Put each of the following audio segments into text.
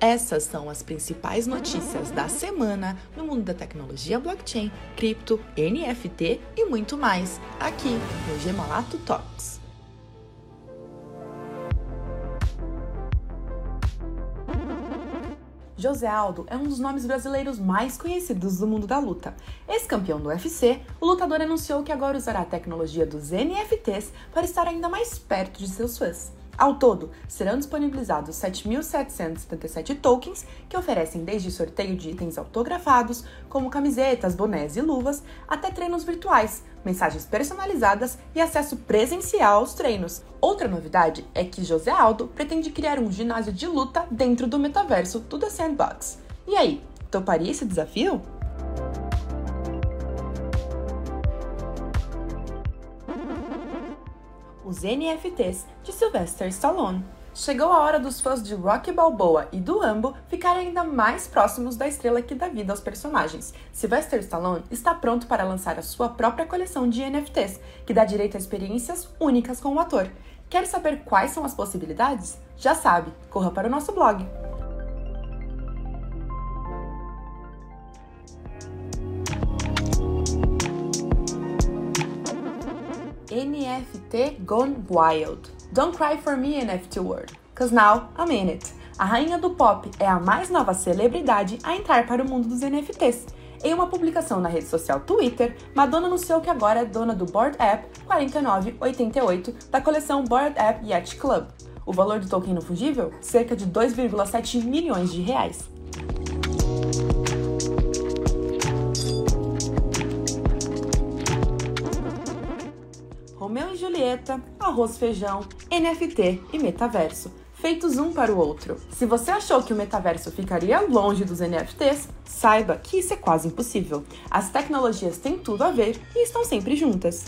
Essas são as principais notícias da semana no mundo da tecnologia blockchain, cripto, NFT e muito mais, aqui no Gemalato Talks. José Aldo é um dos nomes brasileiros mais conhecidos do mundo da luta. Ex-campeão do UFC, o lutador anunciou que agora usará a tecnologia dos NFTs para estar ainda mais perto de seus fãs. Ao todo, serão disponibilizados 7.777 tokens, que oferecem desde sorteio de itens autografados, como camisetas, bonés e luvas, até treinos virtuais, mensagens personalizadas e acesso presencial aos treinos. Outra novidade é que José Aldo pretende criar um ginásio de luta dentro do metaverso do The Sandbox. E aí, toparia esse desafio? Os NFTs de Sylvester Stallone. Chegou a hora dos fãs de Rocky Balboa e do Rambo ficarem ainda mais próximos da estrela que dá vida aos personagens. Sylvester Stallone está pronto para lançar a sua própria coleção de NFTs, que dá direito a experiências únicas com o ator. Quer saber quais são as possibilidades? Já sabe, corra para o nosso blog. NFT Gone Wild. Don't cry for me, NFT world, cause now I'm in it. A rainha do pop é a mais nova celebridade a entrar para o mundo dos NFTs. Em uma publicação na rede social Twitter, Madonna anunciou que agora é dona do Board App 4988 da coleção Board App Yacht Club. O valor do token não fungível? Cerca de 2,7 milhões de reais. Romeu e Julieta, arroz feijão, NFT e metaverso, feitos um para o outro. Se você achou que o metaverso ficaria longe dos NFTs, saiba que isso é quase impossível. As tecnologias têm tudo a ver e estão sempre juntas.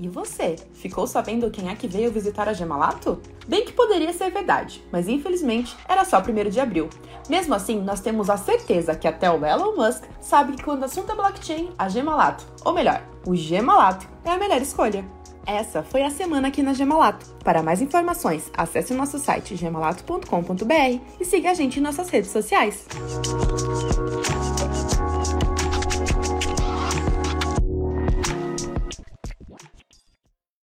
E você, ficou sabendo quem é que veio visitar a Gemalato? Bem que poderia ser verdade, mas infelizmente era só 1 de abril. Mesmo assim, nós temos a certeza que até o Elon Musk sabe que quando o assunto é blockchain, a Gemalato, ou melhor, o Gemalato, é a melhor escolha. Essa foi a semana aqui na Gemalato. Para mais informações, acesse o nosso site gemalato.com.br e siga a gente em nossas redes sociais.